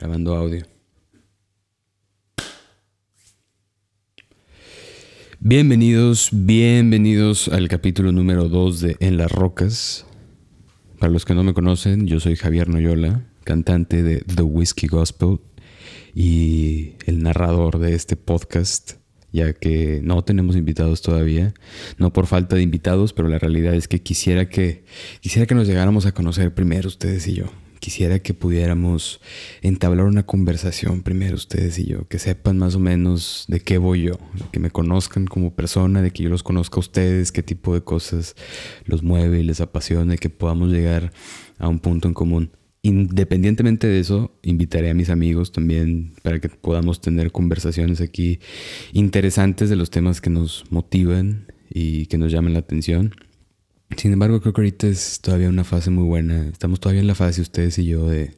Grabando audio. Bienvenidos, bienvenidos al capítulo número 2 de En las Rocas. Para los que no me conocen, yo soy Javier Noyola, cantante de The Whiskey Gospel y el narrador de este podcast, ya que no tenemos invitados todavía, no por falta de invitados, pero la realidad es que quisiera que quisiera que nos llegáramos a conocer primero ustedes y yo quisiera que pudiéramos entablar una conversación primero ustedes y yo, que sepan más o menos de qué voy yo, que me conozcan como persona, de que yo los conozca a ustedes, qué tipo de cosas los mueve y les apasiona, y que podamos llegar a un punto en común. Independientemente de eso, invitaré a mis amigos también para que podamos tener conversaciones aquí interesantes de los temas que nos motivan y que nos llaman la atención. Sin embargo, creo que ahorita es todavía una fase muy buena. Estamos todavía en la fase, ustedes y yo, de,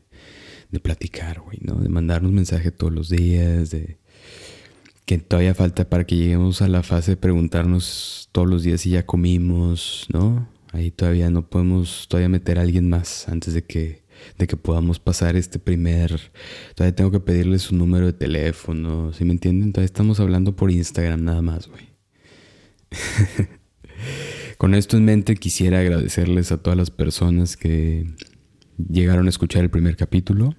de platicar, güey, ¿no? De mandarnos mensajes todos los días, de que todavía falta para que lleguemos a la fase de preguntarnos todos los días si ya comimos, ¿no? Ahí todavía no podemos todavía meter a alguien más antes de que, de que podamos pasar este primer... Todavía tengo que pedirle su número de teléfono, ¿sí me entienden? Todavía estamos hablando por Instagram nada más, güey. Con esto en mente quisiera agradecerles a todas las personas que llegaron a escuchar el primer capítulo,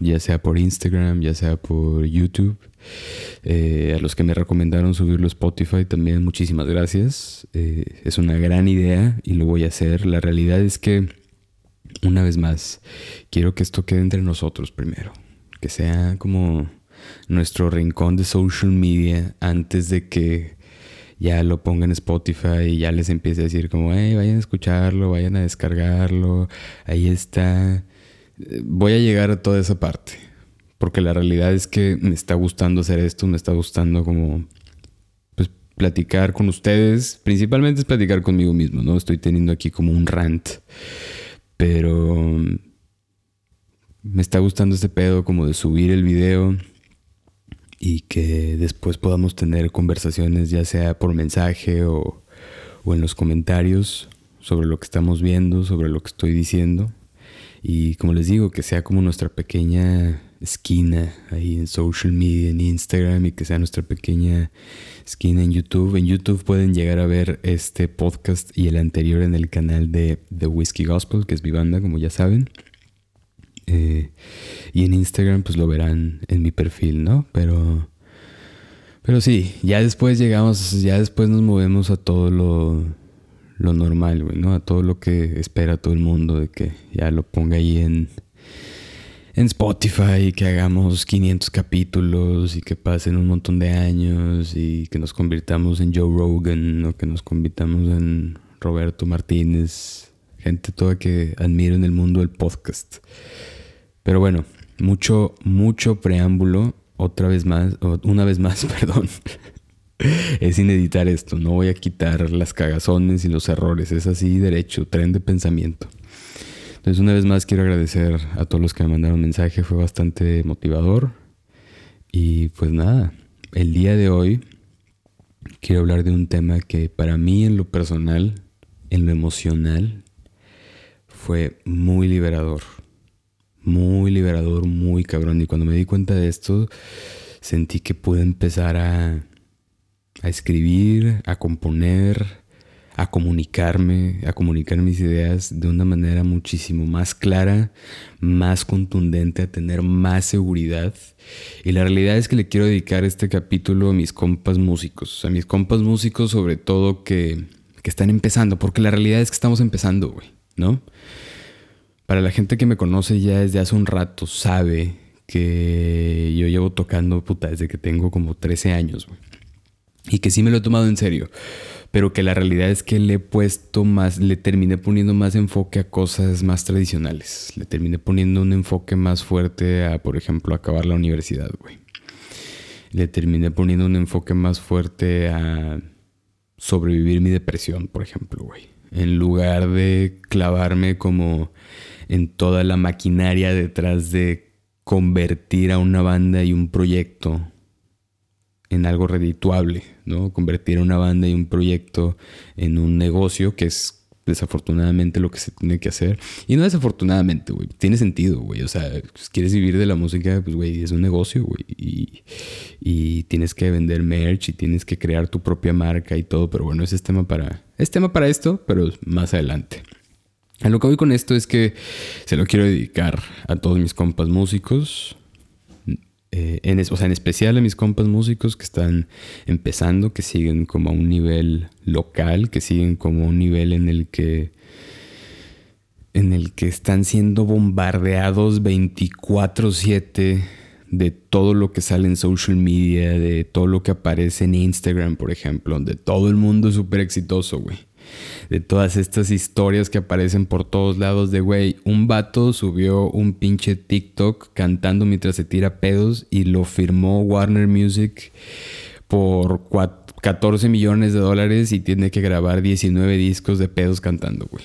ya sea por Instagram, ya sea por YouTube. Eh, a los que me recomendaron subirlo a Spotify también muchísimas gracias. Eh, es una gran idea y lo voy a hacer. La realidad es que, una vez más, quiero que esto quede entre nosotros primero. Que sea como nuestro rincón de social media antes de que ya lo pongan en Spotify y ya les empiece a decir como, hey, vayan a escucharlo, vayan a descargarlo, ahí está. Voy a llegar a toda esa parte, porque la realidad es que me está gustando hacer esto, me está gustando como, pues, platicar con ustedes, principalmente es platicar conmigo mismo, ¿no? Estoy teniendo aquí como un rant, pero me está gustando este pedo como de subir el video y que después podamos tener conversaciones ya sea por mensaje o, en los comentarios sobre lo que estamos viendo, sobre lo que estoy diciendo. Y como les digo, que sea como nuestra pequeña esquina ahí en social media, en Instagram y que sea nuestra pequeña esquina en YouTube. En YouTube pueden llegar a ver este podcast y el anterior en el canal de The Whiskey Gospel, que es mi banda, como ya saben. Eh, y en Instagram pues lo verán en mi perfil, ¿no? Pero, pero sí, ya después llegamos, ya después nos movemos a todo lo, lo normal, güey, ¿no? A todo lo que espera todo el mundo de que ya lo ponga ahí en, en Spotify y que hagamos 500 capítulos y que pasen un montón de años y que nos convirtamos en Joe Rogan o que nos convirtamos en Roberto Martínez, gente toda que admiro en el mundo del podcast. Pero bueno, mucho, mucho preámbulo. Otra vez más, una vez más, perdón. es sin editar esto. No voy a quitar las cagazones y los errores. Es así derecho, tren de pensamiento. Entonces, una vez más quiero agradecer a todos los que me mandaron mensaje. Fue bastante motivador. Y pues nada, el día de hoy quiero hablar de un tema que para mí en lo personal, en lo emocional, fue muy liberador muy liberador, muy cabrón. Y cuando me di cuenta de esto, sentí que pude empezar a, a escribir, a componer, a comunicarme, a comunicar mis ideas de una manera muchísimo más clara, más contundente, a tener más seguridad. Y la realidad es que le quiero dedicar este capítulo a mis compas músicos, a mis compas músicos sobre todo que, que están empezando, porque la realidad es que estamos empezando, güey, ¿no? Para la gente que me conoce ya desde hace un rato sabe que yo llevo tocando puta desde que tengo como 13 años, güey. Y que sí me lo he tomado en serio. Pero que la realidad es que le he puesto más, le terminé poniendo más enfoque a cosas más tradicionales. Le terminé poniendo un enfoque más fuerte a, por ejemplo, acabar la universidad, güey. Le terminé poniendo un enfoque más fuerte a sobrevivir mi depresión, por ejemplo, güey. En lugar de clavarme como en toda la maquinaria detrás de convertir a una banda y un proyecto en algo redituable, ¿no? Convertir a una banda y un proyecto en un negocio que es desafortunadamente lo que se tiene que hacer. Y no desafortunadamente, güey. Tiene sentido, güey. O sea, si quieres vivir de la música, pues, güey, es un negocio, güey. Y, y, tienes que vender merch y tienes que crear tu propia marca y todo. Pero bueno, ese es tema para... Es tema para esto, pero más adelante. A lo que voy con esto es que se lo quiero dedicar a todos mis compas músicos. Eh, en, o sea, en especial a mis compas músicos que están empezando, que siguen como a un nivel local, que siguen como a un nivel en el que en el que están siendo bombardeados 24/7 de todo lo que sale en social media, de todo lo que aparece en Instagram, por ejemplo, de todo el mundo súper exitoso, güey de todas estas historias que aparecen por todos lados de, güey, un vato subió un pinche TikTok cantando mientras se tira pedos y lo firmó Warner Music por 14 millones de dólares y tiene que grabar 19 discos de pedos cantando, güey.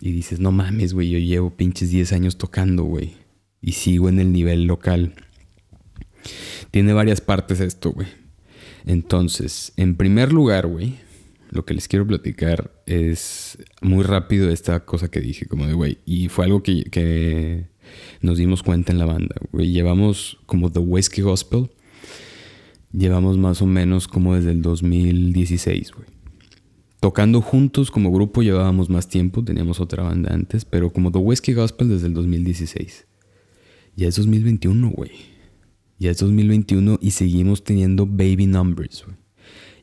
Y dices, no mames, güey, yo llevo pinches 10 años tocando, güey. Y sigo en el nivel local. Tiene varias partes esto, güey. Entonces, en primer lugar, güey, lo que les quiero platicar es muy rápido esta cosa que dije, como de, güey, y fue algo que, nos dimos cuenta en la banda, llevamos como The Whiskey Gospel, llevamos más o menos como desde el 2016, güey. Tocando juntos como grupo llevábamos más tiempo, teníamos otra banda antes, pero como The Whiskey Gospel desde el 2016. Ya es 2021, güey. Ya es 2021 y seguimos teniendo baby numbers, güey.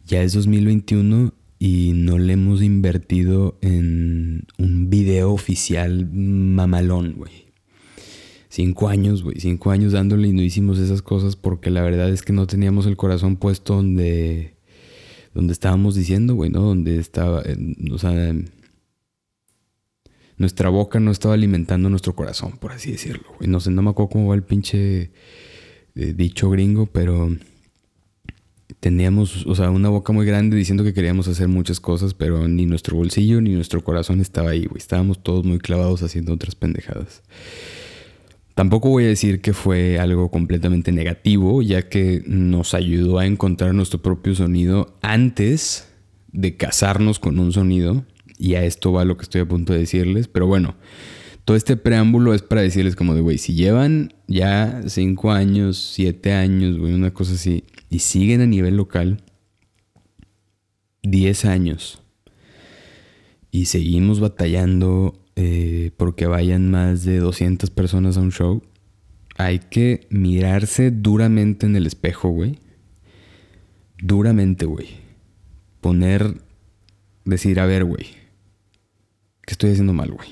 Ya es 2021 y no le hemos invertido en un video oficial mamalón, güey. Cinco años, güey, cinco años dándole y no hicimos esas cosas porque la verdad es que no teníamos el corazón puesto donde, donde estábamos diciendo, güey, ¿no? Donde estaba, o sea, nuestra boca no estaba alimentando nuestro corazón, por así decirlo, güey. No sé, no me acuerdo cómo va el pinche eh, dicho gringo, pero teníamos, o sea, una boca muy grande diciendo que queríamos hacer muchas cosas, pero ni nuestro bolsillo ni nuestro corazón estaba ahí, güey. Estábamos todos muy clavados haciendo otras pendejadas. Tampoco voy a decir que fue algo completamente negativo, ya que nos ayudó a encontrar nuestro propio sonido antes de casarnos con un sonido. Y a esto va lo que estoy a punto de decirles. Pero bueno, todo este preámbulo es para decirles como de, güey, si llevan ya cinco años, siete años, güey, una cosa así, y siguen a nivel local 10 años y seguimos batallando eh, porque vayan más de 200 personas a un show, hay que mirarse duramente en el espejo, güey. Duramente, güey. Poner, decir, a ver, güey, ¿qué estoy haciendo mal, güey?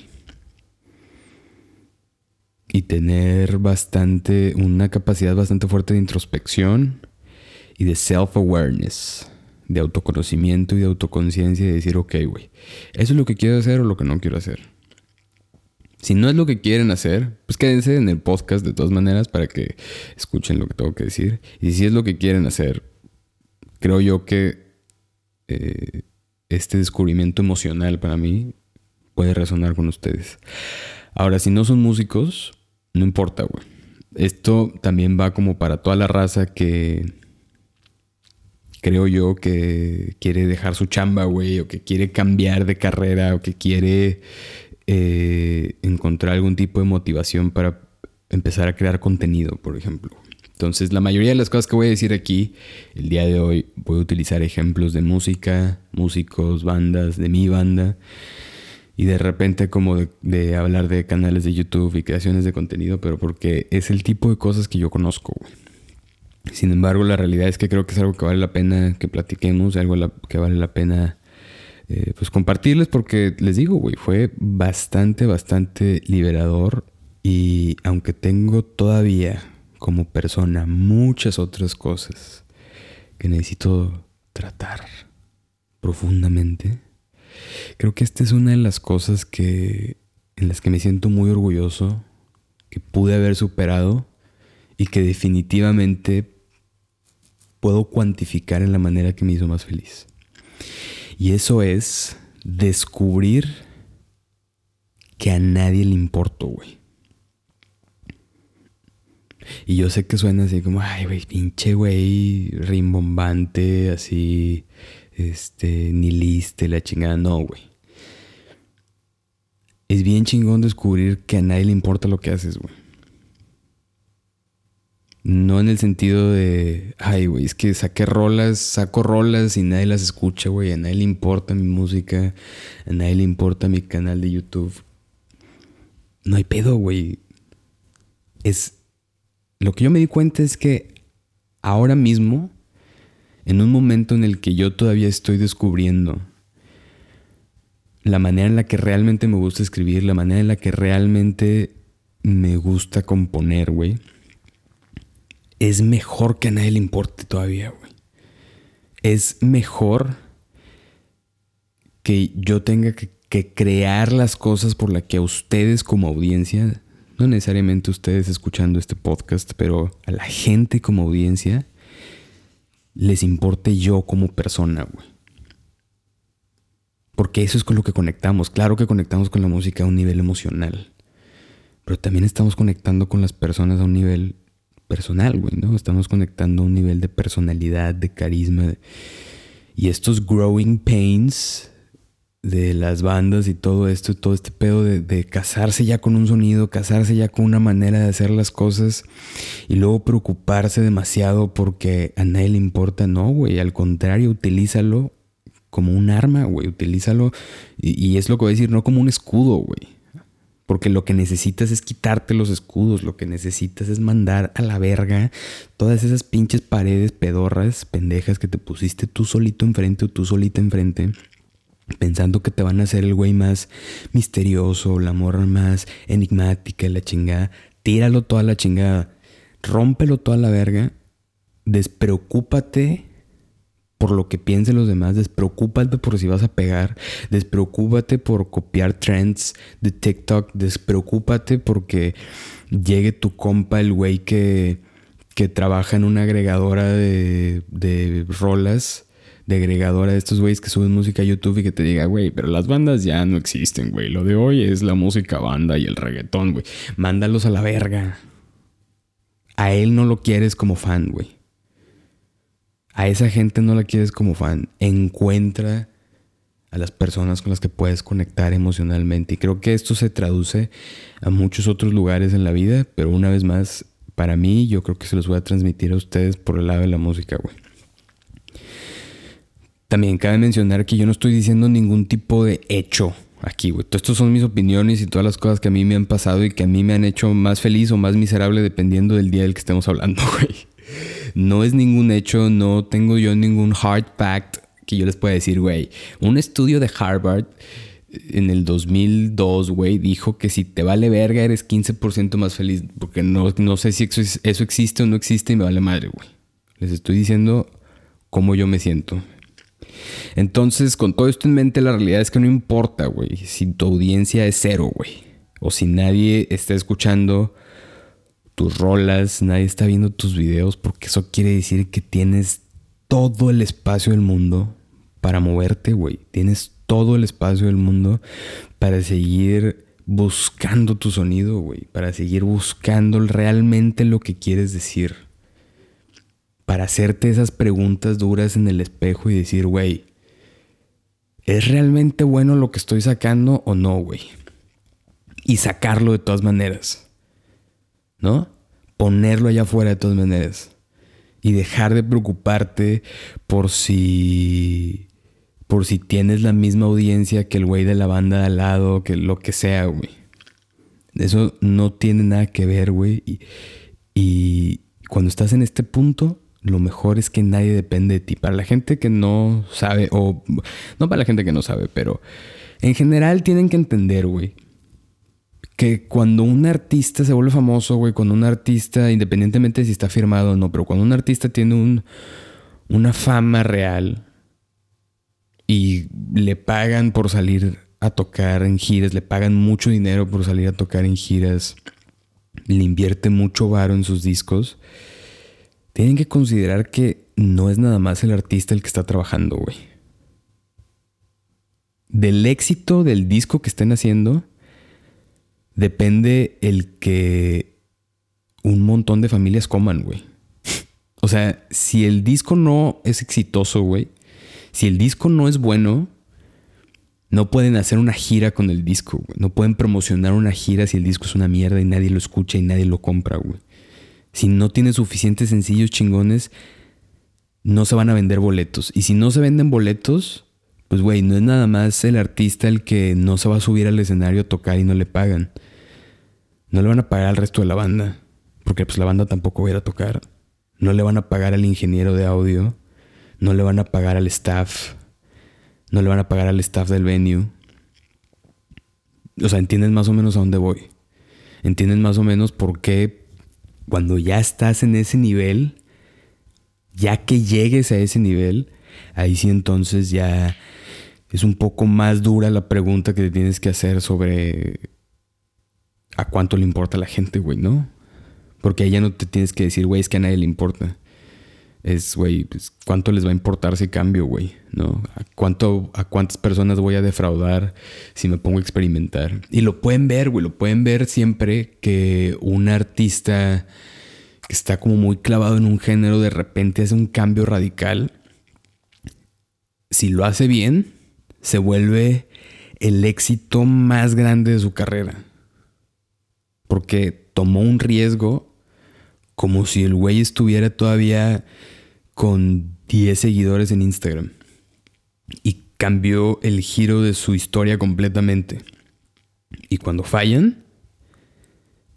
Y tener bastante, una capacidad bastante fuerte de introspección y de self-awareness, de autoconocimiento y de autoconciencia y decir, ok, güey, ¿eso es lo que quiero hacer o lo que no quiero hacer? Si no es lo que quieren hacer, pues quédense en el podcast de todas maneras para que escuchen lo que tengo que decir. Y si es lo que quieren hacer, creo yo que eh, este descubrimiento emocional para mí puede resonar con ustedes. Ahora, si no son músicos, no importa, güey. Esto también va como para toda la raza que creo yo, que quiere dejar su chamba, güey, o que quiere cambiar de carrera, o que quiere eh, encontrar algún tipo de motivación para empezar a crear contenido, por ejemplo. Entonces, la mayoría de las cosas que voy a decir aquí, el día de hoy, voy a utilizar ejemplos de música, músicos, bandas, de mi banda, y de repente como de, de hablar de canales de YouTube y creaciones de contenido, pero porque es el tipo de cosas que yo conozco, güey. Sin embargo, la realidad es que creo que es algo que vale la pena que platiquemos, algo que vale la pena eh, pues compartirles porque les digo, güey, fue bastante, bastante liberador y aunque tengo todavía como persona muchas otras cosas que necesito tratar profundamente, creo que esta es una de las cosas que en las que me siento muy orgulloso que pude haber superado y que definitivamente puedo cuantificar en la manera que me hizo más feliz. Y eso es descubrir que a nadie le importo, güey. Y yo sé que suena así como, ay, güey, pinche güey, rimbombante, así, este, ni liste, la chingada. No, güey. es bien chingón descubrir que a nadie le importa lo que haces, güey. No en el sentido de, ay, güey, es que saqué rolas, saco rolas y nadie las escucha, güey. A nadie le importa mi música, a nadie le importa mi canal de YouTube. No hay pedo, güey. Es. Lo que yo me di cuenta es que ahora mismo, en un momento en el que yo todavía estoy descubriendo la manera en la que realmente me gusta escribir, la manera en la que realmente me gusta componer, güey, es mejor que a nadie le importe todavía, güey. Es mejor que yo tenga que, crear las cosas por las que a ustedes como audiencia, no necesariamente ustedes escuchando este podcast, pero a la gente como audiencia, les importe yo como persona, güey. Porque eso es con lo que conectamos. Claro que conectamos con la música a un nivel emocional. Pero también estamos conectando con las personas a un nivel personal, güey, ¿no? Estamos conectando un nivel de personalidad, de carisma. Y estos growing pains de las bandas y todo esto, todo este pedo de, de, casarse ya con un sonido, casarse ya con una manera de hacer las cosas y luego preocuparse demasiado porque a nadie le importa, no, güey, al contrario, utilízalo como un arma, güey. Utilízalo. Y, es lo que voy a decir, no como un escudo, güey. Porque lo que necesitas es quitarte los escudos. Lo que necesitas es mandar a la verga todas esas pinches paredes pedorras, pendejas que te pusiste tú solito enfrente o tú solita enfrente. Pensando que te van a hacer el güey más misterioso, la morra más enigmática, la chingada. Tíralo toda la chingada. Rómpelo toda la verga. Despreocúpate por lo que piensen los demás, despreocúpate por si vas a pegar, despreocúpate por copiar trends de TikTok, despreocúpate porque llegue tu compa, el güey que, que trabaja en una agregadora de, de rolas, de agregadora de estos güeyes que suben música a YouTube y que te diga, güey, pero las bandas ya no existen, güey, lo de hoy es la música banda y el reggaetón, güey, mándalos a la verga. A él no lo quieres como fan, güey a esa gente no la quieres como fan. Encuentra a las personas con las que puedes conectar emocionalmente. Y creo que esto se traduce a muchos otros lugares en la vida, pero una vez más, para mí, yo creo que se los voy a transmitir a ustedes por el lado de la música, güey. También cabe mencionar que yo no estoy diciendo ningún tipo de hecho aquí, güey. Estas son mis opiniones y todas las cosas que a mí me han pasado y que a mí me han hecho más feliz o más miserable dependiendo del día del que estemos hablando, güey. No es ningún hecho, no tengo yo ningún hard fact que yo les pueda decir, güey. Un estudio de Harvard en el 2002, güey, dijo que si te vale verga eres 15% más feliz. Porque no, no sé si eso, eso existe o no existe y me vale madre, güey. Les estoy diciendo cómo yo me siento. Entonces, con todo esto en mente, la realidad es que no importa, güey, si tu audiencia es cero, güey. O si nadie está escuchando tus rolas, nadie está viendo tus videos, porque eso quiere decir que tienes todo el espacio del mundo para moverte, güey. Tienes todo el espacio del mundo para seguir buscando tu sonido, güey. Para seguir buscando realmente lo que quieres decir. Para hacerte esas preguntas duras en el espejo y decir, güey, ¿es realmente bueno lo que estoy sacando o no, güey? Y sacarlo de todas maneras. ¿No? Ponerlo allá afuera de todas maneras. Y dejar de preocuparte por si. por si tienes la misma audiencia que el güey de la banda de al lado, que lo que sea, güey. Eso no tiene nada que ver, güey. Y, y cuando estás en este punto, lo mejor es que nadie depende de ti. Para la gente que no sabe, o no para la gente que no sabe, pero en general tienen que entender, güey, que cuando un artista se vuelve famoso, güey, cuando un artista, independientemente de si está firmado o no, pero cuando un artista tiene un, una fama real y le pagan por salir a tocar en giras, le pagan mucho dinero por salir a tocar en giras, le invierte mucho varo en sus discos, tienen que considerar que no es nada más el artista el que está trabajando, güey. Del éxito del disco que estén haciendo, depende el que un montón de familias coman, güey. O sea, si el disco no es exitoso, güey, si el disco no es bueno, No pueden hacer una gira con el disco, güey. No pueden promocionar una gira si el disco es una mierda y nadie lo escucha y nadie lo compra, güey. Si no tiene suficientes sencillos chingones, no se van a vender boletos. Y si no se venden boletos, pues güey, no es nada más el artista el que no se va a subir al escenario a tocar y no le pagan. No le van a pagar al resto de la banda, porque pues la banda tampoco va a ir a tocar. No le van a pagar al ingeniero de audio, no le van a pagar al staff, no le van a pagar al staff del venue. O sea, entienden más o menos a dónde voy. Entienden más o menos por qué cuando ya estás en ese nivel, ya que llegues a ese nivel, ahí sí entonces ya es un poco más dura la pregunta que te tienes que hacer sobre a cuánto le importa a la gente, güey, ¿no? Porque ahí ya no te tienes que decir, güey, es que a nadie le importa es, güey, pues, ¿cuánto les va a importar si cambio, güey? ¿No? ¿A, cuánto, ¿A cuántas personas voy a defraudar si me pongo a experimentar? Y lo pueden ver, güey, lo pueden ver siempre que un artista que está como muy clavado en un género de repente hace un cambio radical. Si lo hace bien, se vuelve el éxito más grande de su carrera. Porque tomó un riesgo como si el güey estuviera todavía con 10 seguidores en Instagram. Y cambió el giro de su historia completamente. Y cuando fallan,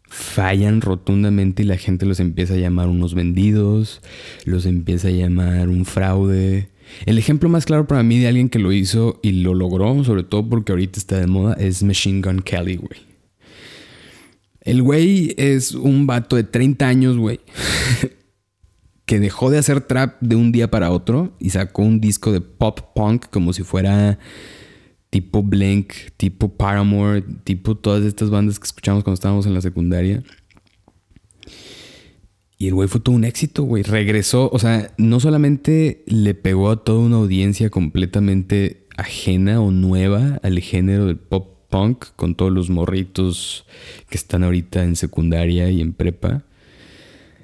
fallan rotundamente y la gente los empieza a llamar unos vendidos, los empieza a llamar un fraude. El ejemplo más claro para mí de alguien que lo hizo y lo logró, sobre todo porque ahorita está de moda, es Machine Gun Kelly, güey. El güey es un vato de 30 años, güey. que dejó de hacer trap de un día para otro y sacó un disco de pop punk como si fuera tipo Blink, tipo Paramore, tipo todas estas bandas que escuchamos cuando estábamos en la secundaria. Y el güey fue todo un éxito, güey. Regresó, o sea, no solamente le pegó a toda una audiencia completamente ajena o nueva al género del pop punk con todos los morritos que están ahorita en secundaria y en prepa.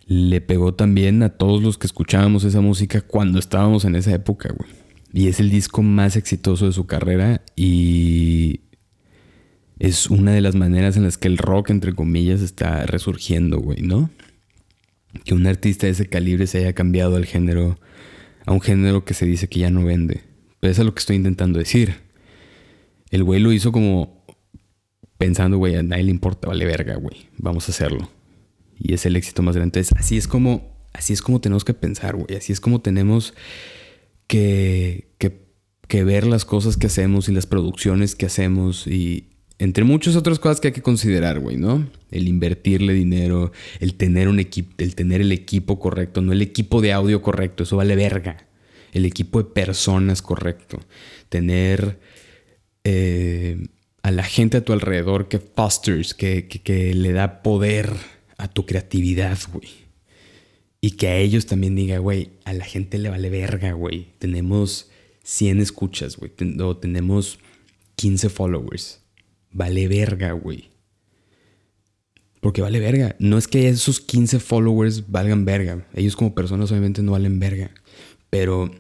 Le pegó también a todos los que escuchábamos esa música cuando estábamos en esa época, güey. Y es el disco más exitoso de su carrera y es una de las maneras en las que el rock, entre comillas, está resurgiendo, güey, ¿no? Que un artista de ese calibre se haya cambiado al género, a un género que se dice que ya no vende. Pero eso es lo que estoy intentando decir. El güey lo hizo como pensando, güey, a nadie le importa, vale verga, güey, vamos a hacerlo. Y es el éxito más grande. Entonces, así es como, así es como tenemos que pensar, güey, así es como tenemos que, que, que ver las cosas que hacemos y las producciones que hacemos y entre muchas otras cosas que hay que considerar, güey, ¿no? El invertirle dinero, el tener un equipo, el tener el equipo correcto, no el equipo de audio correcto, eso vale verga. El equipo de personas correcto. Tener eh, a la gente a tu alrededor que fosters, que, que, le da poder a tu creatividad, güey. Y que a ellos también diga, güey, a la gente le vale verga, güey. Tenemos 100 escuchas, güey. o tenemos 15 followers. Vale verga, güey. Porque vale verga. No es que esos 15 followers valgan verga. Ellos como personas obviamente no valen verga. Pero,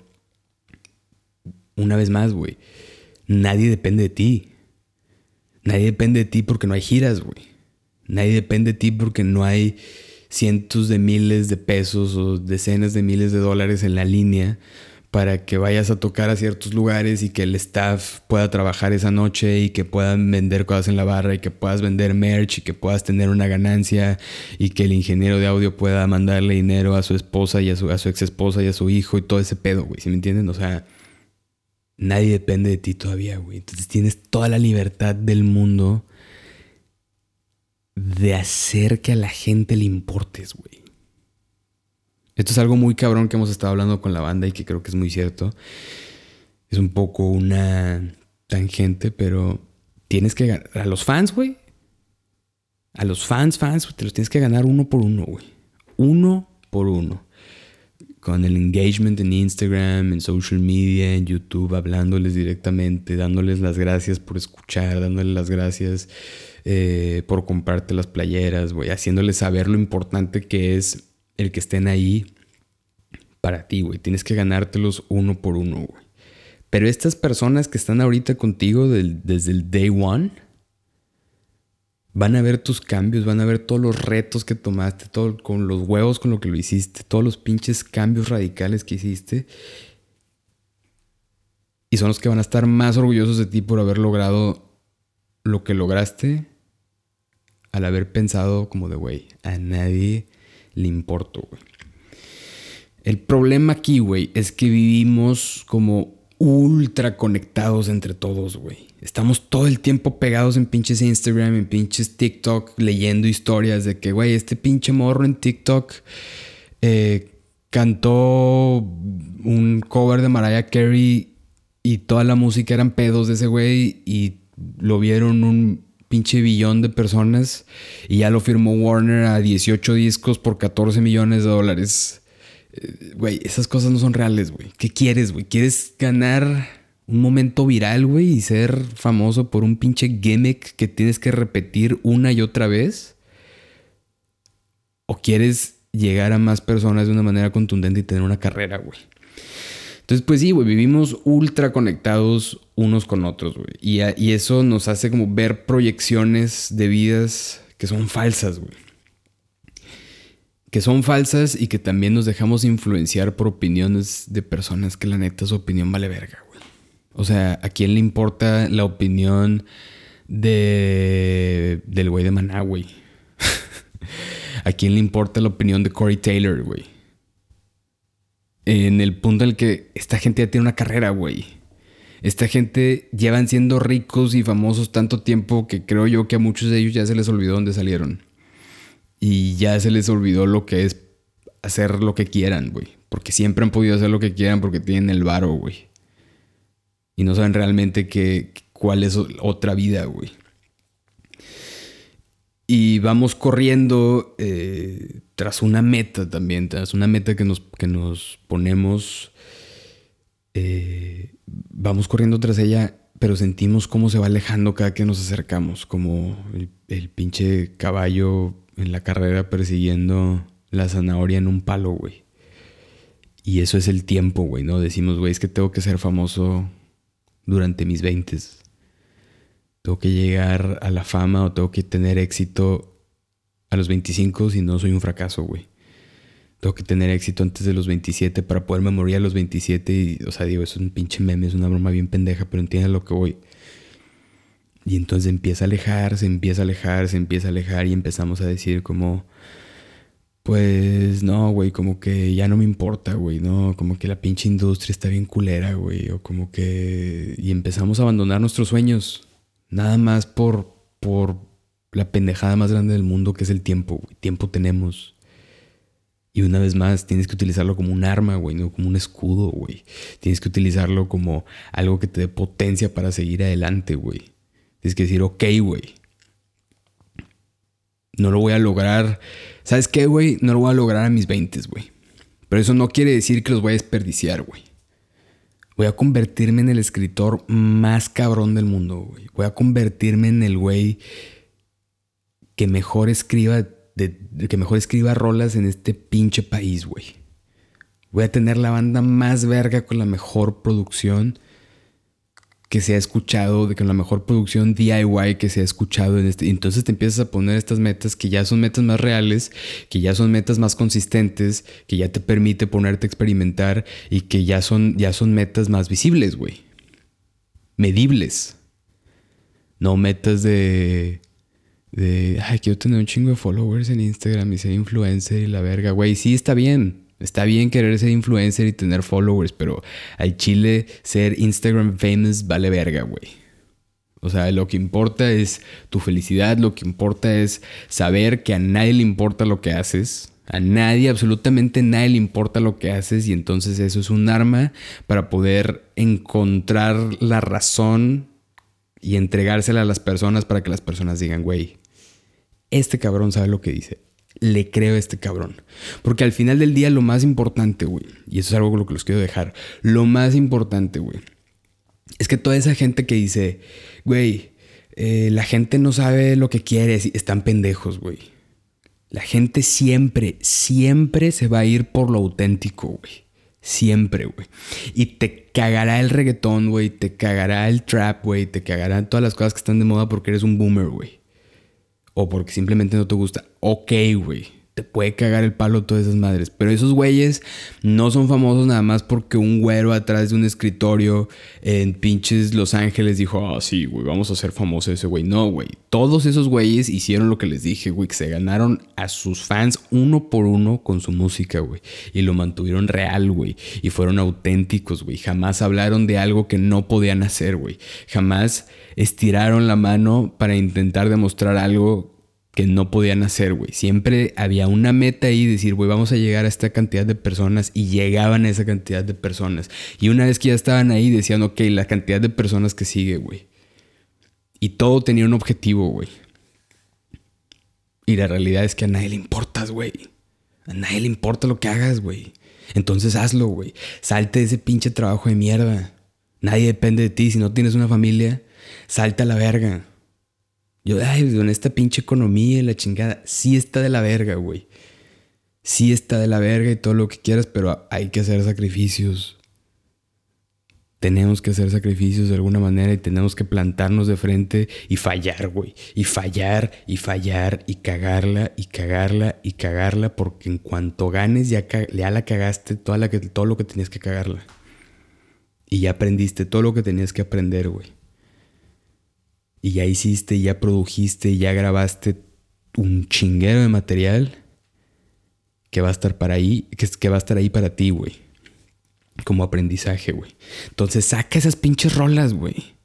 una vez más, güey. Nadie depende de ti. Nadie depende de ti porque no hay giras, güey. Nadie depende de ti porque no hay cientos de miles de pesos o decenas de miles de dólares en la línea para que vayas a tocar a ciertos lugares y que el staff pueda trabajar esa noche y que puedan vender cosas en la barra y que puedas vender merch y que puedas tener una ganancia y que el ingeniero de audio pueda mandarle dinero a su esposa y a su, a su ex esposa y a su hijo y todo ese pedo, güey. ¿Sí me entienden? O sea, nadie depende de ti todavía, güey. Entonces tienes toda la libertad del mundo de hacer que a la gente le importes, güey. Esto es algo muy cabrón que hemos estado hablando con la banda y que creo que es muy cierto. Es un poco una tangente, pero tienes que ganar a los fans, güey. A los fans, fans, te los tienes que ganar uno por uno, güey. Uno por uno con el engagement en Instagram, en social media, en YouTube, hablándoles directamente, dándoles las gracias por escuchar, dándoles las gracias eh, por comprarte las playeras, güey, haciéndoles saber lo importante que es el que estén ahí para ti, güey. Tienes que ganártelos uno por uno, güey. Pero estas personas que están ahorita contigo desde el day one, van a ver tus cambios, van a ver todos los retos que tomaste, todo, con los huevos con lo que lo hiciste, todos los pinches cambios radicales que hiciste. Y son los que van a estar más orgullosos de ti por haber logrado lo que lograste al haber pensado como de, güey, a nadie le importo, güey. El problema aquí, güey, es que vivimos como ultra conectados entre todos, güey. Estamos todo el tiempo pegados en pinches Instagram, en pinches TikTok, leyendo historias de que, güey, este pinche morro en TikTok eh, cantó un cover de Mariah Carey y toda la música eran pedos de ese güey y lo vieron un pinche billón de personas y ya lo firmó Warner a 18 discos por 14 millones de dólares. Güey, esas cosas no son reales, güey. ¿Qué quieres, güey? ¿Quieres ganar un momento viral, güey, y ser famoso por un pinche gimmick que tienes que repetir una y otra vez? ¿O quieres llegar a más personas de una manera contundente y tener una carrera, güey? Entonces, pues sí, güey, vivimos ultra conectados unos con otros, güey. Y, y, eso nos hace como ver proyecciones de vidas que son falsas, güey. Que son falsas y que también nos dejamos influenciar por opiniones de personas que la neta su opinión vale verga, güey. O sea, ¿a quién le importa la opinión de, del güey de Maná, güey? ¿A quién le importa la opinión de Corey Taylor, güey? En el punto en el que esta gente ya tiene una carrera, güey. Esta gente llevan siendo ricos y famosos tanto tiempo que creo yo que a muchos de ellos ya se les olvidó dónde salieron. Y ya se les olvidó lo que es hacer lo que quieran, güey. Porque siempre han podido hacer lo que quieran porque tienen el varo, güey y no saben realmente qué, cuál es otra vida, güey. Y vamos corriendo eh, tras una meta también, tras una meta que nos, que nos ponemos. Eh, vamos corriendo tras ella, pero sentimos cómo se va alejando cada que nos acercamos, como el, el pinche caballo en la carrera persiguiendo la zanahoria en un palo, güey. Y eso es el tiempo, güey, ¿no? Decimos, güey, es que tengo que ser famoso durante mis veintes. Tengo que llegar a la fama o tengo que tener éxito a los 25 si no soy un fracaso, güey. Tengo que tener éxito antes de los 27 para poderme morir a los 27 y, o sea, digo, es un pinche meme, es una broma bien pendeja, pero entiendes lo que voy. Y entonces empieza a alejar, se empieza a alejar, se empieza a alejar y empezamos a decir como, pues no, güey, como que ya no me importa, güey, no, como que la pinche industria está bien culera, güey, o como que... Y empezamos a abandonar nuestros sueños, nada más por, por la pendejada más grande del mundo que es el tiempo, güey. Tiempo tenemos. Y una vez más, tienes que utilizarlo como un arma, güey, no como un escudo, güey. Tienes que utilizarlo como algo que te dé potencia para seguir adelante, güey. Tienes que decir, ok, güey. No lo voy a lograr ¿Sabes qué, güey? No lo voy a lograr a mis 20, güey. Pero eso no quiere decir que los voy a desperdiciar, güey. Voy a convertirme en el escritor más cabrón del mundo, güey. Voy a convertirme en el güey que mejor escriba, que mejor escriba rolas en este pinche país, güey. Voy a tener la banda más verga con la mejor producción que se ha escuchado, de que la mejor producción DIY que se ha escuchado en este. Entonces te empiezas a poner estas metas que ya son metas más reales, que ya son metas más consistentes, que ya te permite ponerte a experimentar y que ya son, ya son metas más visibles, güey. Medibles. No metas de. De. Ay, quiero tener un chingo de followers en Instagram y ser influencer y la verga, güey. Sí, está bien. Está bien querer ser influencer y tener followers, pero al chile ser Instagram famous vale verga, güey. O sea, lo que importa es tu felicidad, lo que importa es saber que a nadie le importa lo que haces. A nadie, absolutamente nadie le importa lo que haces y entonces eso es un arma para poder encontrar la razón y entregársela a las personas para que las personas digan, güey, este cabrón sabe lo que dice le creo a este cabrón. Porque al final del día lo más importante, güey, y eso es algo con lo que los quiero dejar, lo más importante, güey, es que toda esa gente que dice, güey, eh, la gente no sabe lo que quiere, están pendejos, güey. La gente siempre, siempre se va a ir por lo auténtico, güey. Siempre, güey. Y te cagará el reggaetón, güey. Te cagará el trap, güey. Te cagarán todas las cosas que están de moda porque eres un boomer, güey. O porque simplemente no te gusta. Ok, güey te puede cagar el palo todas esas madres. Pero esos güeyes no son famosos nada más porque un güero atrás de un escritorio en pinches Los Ángeles dijo, ah, sí, güey, vamos a ser famosos ese güey. No, güey. Todos esos güeyes hicieron lo que les dije, güey, que se ganaron a sus fans uno por uno con su música, güey. Y lo mantuvieron real, güey. Y fueron auténticos, güey. Jamás hablaron de algo que no podían hacer, güey. Jamás estiraron la mano para intentar demostrar algo que no podían hacer, güey. Siempre había una meta ahí, decir, güey, vamos a llegar a esta cantidad de personas y llegaban a esa cantidad de personas. Y una vez que ya estaban ahí, decían, ok, la cantidad de personas que sigue, güey. Y todo tenía un objetivo, güey. Y la realidad es que a nadie le importas, güey. A nadie le importa lo que hagas, güey. Entonces hazlo, güey. Salte de ese pinche trabajo de mierda. Nadie depende de ti. Si no tienes una familia, salte a la verga. Yo, ay, con esta pinche economía y la chingada, sí está de la verga, güey. Sí está de la verga y todo lo que quieras, pero hay que hacer sacrificios. Tenemos que hacer sacrificios de alguna manera y tenemos que plantarnos de frente y fallar, güey. Y fallar y fallar y cagarla y cagarla y cagarla porque en cuanto ganes ya, ya la cagaste toda la que, todo lo que tenías que cagarla. Y ya aprendiste todo lo que tenías que aprender, güey y ya hiciste, ya produjiste, ya grabaste un chinguero de material que va a estar para ahí, que, que va a estar ahí para ti, güey. Como aprendizaje, güey. Entonces saca esas pinches rolas, güey.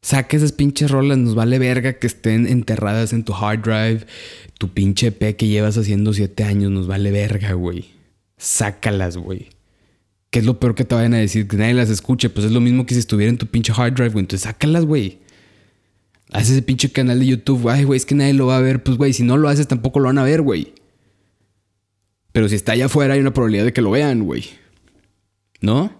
Saca esas pinches rolas, nos vale verga que estén enterradas en tu hard drive. Tu pinche P que llevas haciendo siete años, nos vale verga, güey. Sácalas, güey. ¿Qué es lo peor que te vayan a decir? Que nadie las escuche. Pues es lo mismo que si estuviera en tu pinche hard drive, güey. Entonces sácalas, güey. Haz ese pinche canal de YouTube. Ay, güey, es que nadie lo va a ver. Pues, güey, si no lo haces, tampoco lo van a ver, güey. Pero si está allá afuera, hay una probabilidad de que lo vean, güey. ¿No?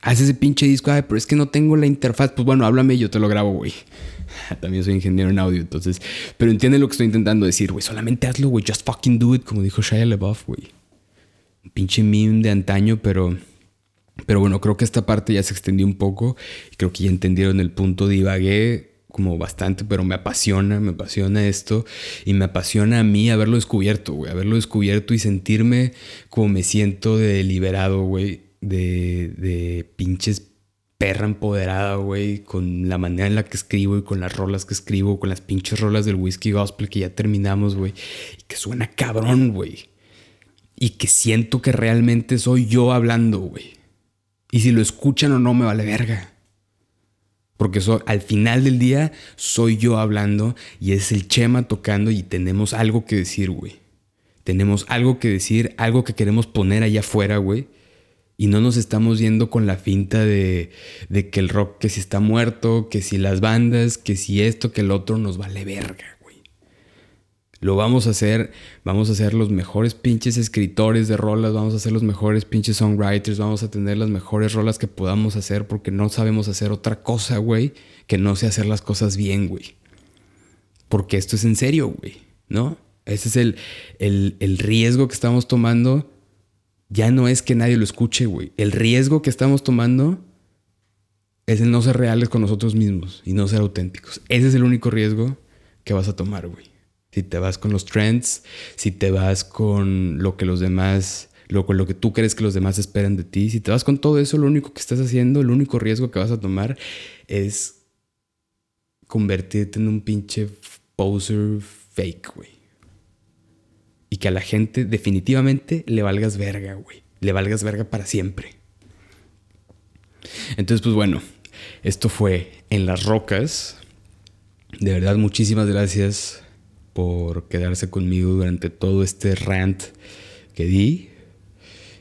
Haz ese pinche disco. Ay, pero es que no tengo la interfaz. Pues bueno, háblame y yo te lo grabo, güey. También soy ingeniero en audio, entonces. Pero entiende lo que estoy intentando decir, güey. Solamente hazlo, güey. Just fucking do it, como dijo Shia LaBeouf, güey. Un pinche meme de antaño, pero. Pero bueno, creo que esta parte ya se extendió un poco. Creo que ya entendieron el punto. Divagué como bastante, pero me apasiona, me apasiona esto y me apasiona a mí haberlo descubierto, güey, haberlo descubierto y sentirme como me siento de liberado, güey, de, de pinches perra empoderada, güey, con la manera en la que escribo y con las rolas que escribo, con las pinches rolas del whisky gospel que ya terminamos, güey, y que suena cabrón, güey, y que siento que realmente soy yo hablando, güey. Y si lo escuchan o no me vale verga. Porque al final del día soy yo hablando y es el Chema tocando y tenemos algo que decir, güey. Tenemos algo que decir, algo que queremos poner allá afuera, güey. Y no nos estamos yendo con la finta de, de que el rock, que si está muerto, que si las bandas, que si esto, que el otro, nos vale verga. Lo vamos a hacer, vamos a ser los mejores pinches escritores de rolas, vamos a ser los mejores pinches songwriters, vamos a tener las mejores rolas que podamos hacer porque no sabemos hacer otra cosa, güey, que no sea hacer las cosas bien, güey. Porque esto es en serio, güey, ¿no? Ese es el, el, el riesgo que estamos tomando. Ya no es que nadie lo escuche, güey. El riesgo que estamos tomando es el no ser reales con nosotros mismos y no ser auténticos. Ese es el único riesgo que vas a tomar, güey si te vas con los trends, si te vas con lo que los demás, lo, con lo que tú crees que los demás esperan de ti, si te vas con todo eso, lo único que estás haciendo, el único riesgo que vas a tomar es convertirte en un pinche poser fake, güey. Y que a la gente definitivamente le valgas verga, güey. Le valgas verga para siempre. Entonces, pues bueno, esto fue En las Rocas. De verdad, muchísimas gracias por quedarse conmigo durante todo este rant que di.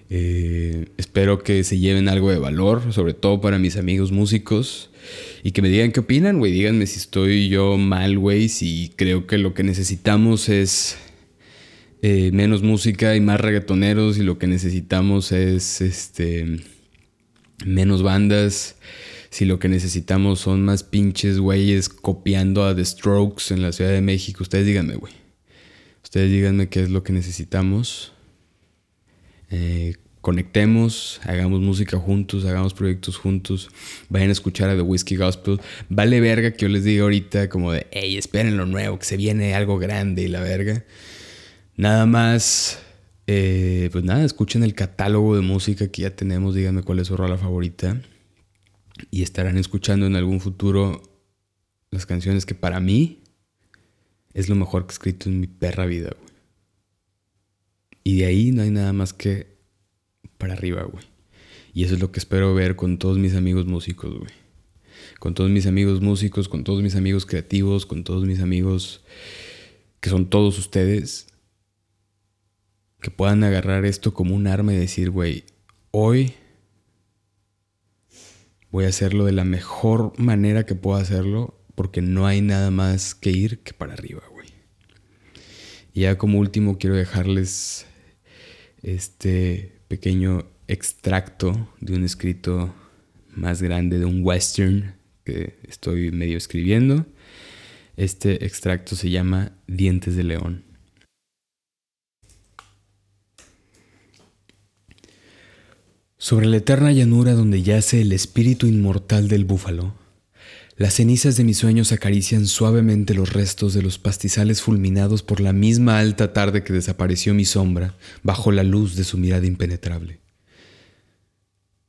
Eh, espero que se lleven algo de valor, sobre todo para mis amigos músicos. Y que me digan qué opinan, güey. Díganme si estoy yo mal, güey. Si creo que lo que necesitamos es eh, menos música y más reggaetoneros. Y lo que necesitamos es este menos bandas si lo que necesitamos son más pinches güeyes copiando a The Strokes en la Ciudad de México, ustedes díganme, güey. Ustedes díganme qué es lo que necesitamos. Eh, conectemos, hagamos música juntos, hagamos proyectos juntos, vayan a escuchar a The Whiskey Gospel. Vale verga que yo les diga ahorita como de, hey, esperen lo nuevo, que se viene algo grande y la verga. Nada más, eh, pues nada, escuchen el catálogo de música que ya tenemos, díganme cuál es su rola favorita. Y estarán escuchando en algún futuro las canciones que para mí es lo mejor que he escrito en mi perra vida, güey. Y de ahí no hay nada más que para arriba, güey. Y eso es lo que espero ver con todos mis amigos músicos, güey. Con todos mis amigos músicos, con todos mis amigos creativos, con todos mis amigos que son todos ustedes. Que puedan agarrar esto como un arma y decir, güey, hoy voy a hacerlo de la mejor manera que puedo hacerlo porque no hay nada más que ir que para arriba, güey. Y ya como último quiero dejarles este pequeño extracto de un escrito más grande, de un western que estoy medio escribiendo. Este extracto se llama Dientes de León. Sobre la eterna llanura donde yace el espíritu inmortal del búfalo, las cenizas de mis sueños acarician suavemente los restos de los pastizales fulminados por la misma alta tarde que desapareció mi sombra bajo la luz de su mirada impenetrable.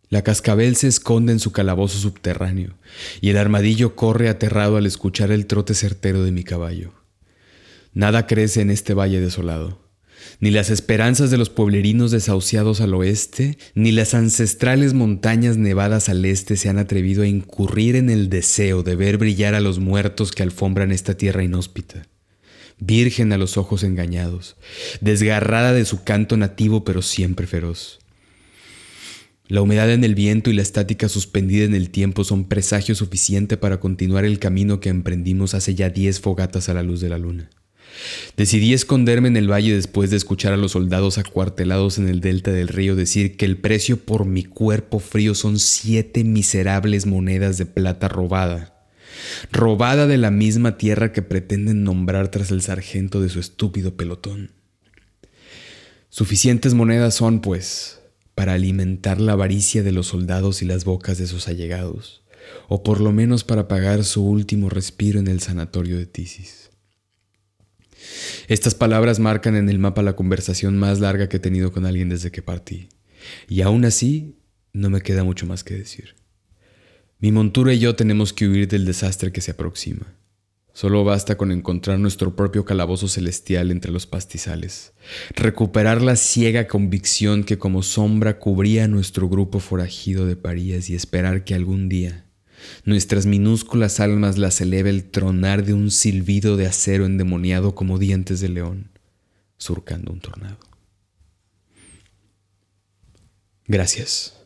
La cascabel se esconde en su calabozo subterráneo, y el armadillo corre aterrado al escuchar el trote certero de mi caballo. Nada crece en este valle desolado ni las esperanzas de los pueblerinos desahuciados al oeste, ni las ancestrales montañas nevadas al este se han atrevido a incurrir en el deseo de ver brillar a los muertos que alfombran esta tierra inhóspita. Virgen a los ojos engañados, desgarrada de su canto nativo pero siempre feroz. La humedad en el viento y la estática suspendida en el tiempo son presagio suficiente para continuar el camino que emprendimos hace ya diez fogatas a la luz de la luna. Decidí esconderme en el valle después de escuchar a los soldados acuartelados en el delta del río decir que el precio por mi cuerpo frío son siete miserables monedas de plata robada, robada de la misma tierra que pretenden nombrar tras el sargento de su estúpido pelotón. Suficientes monedas son, pues, para alimentar la avaricia de los soldados y las bocas de sus allegados, o por lo menos para pagar su último respiro en el sanatorio de Tisis. Estas palabras marcan en el mapa la conversación más larga que he tenido con alguien desde que partí. Y aún así, no me queda mucho más que decir. Mi montura y yo tenemos que huir del desastre que se aproxima. Solo basta con encontrar nuestro propio calabozo celestial entre los pastizales, recuperar la ciega convicción que como sombra cubría nuestro grupo forajido de parías y esperar que algún día Nuestras minúsculas almas las eleva el tronar de un silbido de acero endemoniado como dientes de león, surcando un tornado. Gracias.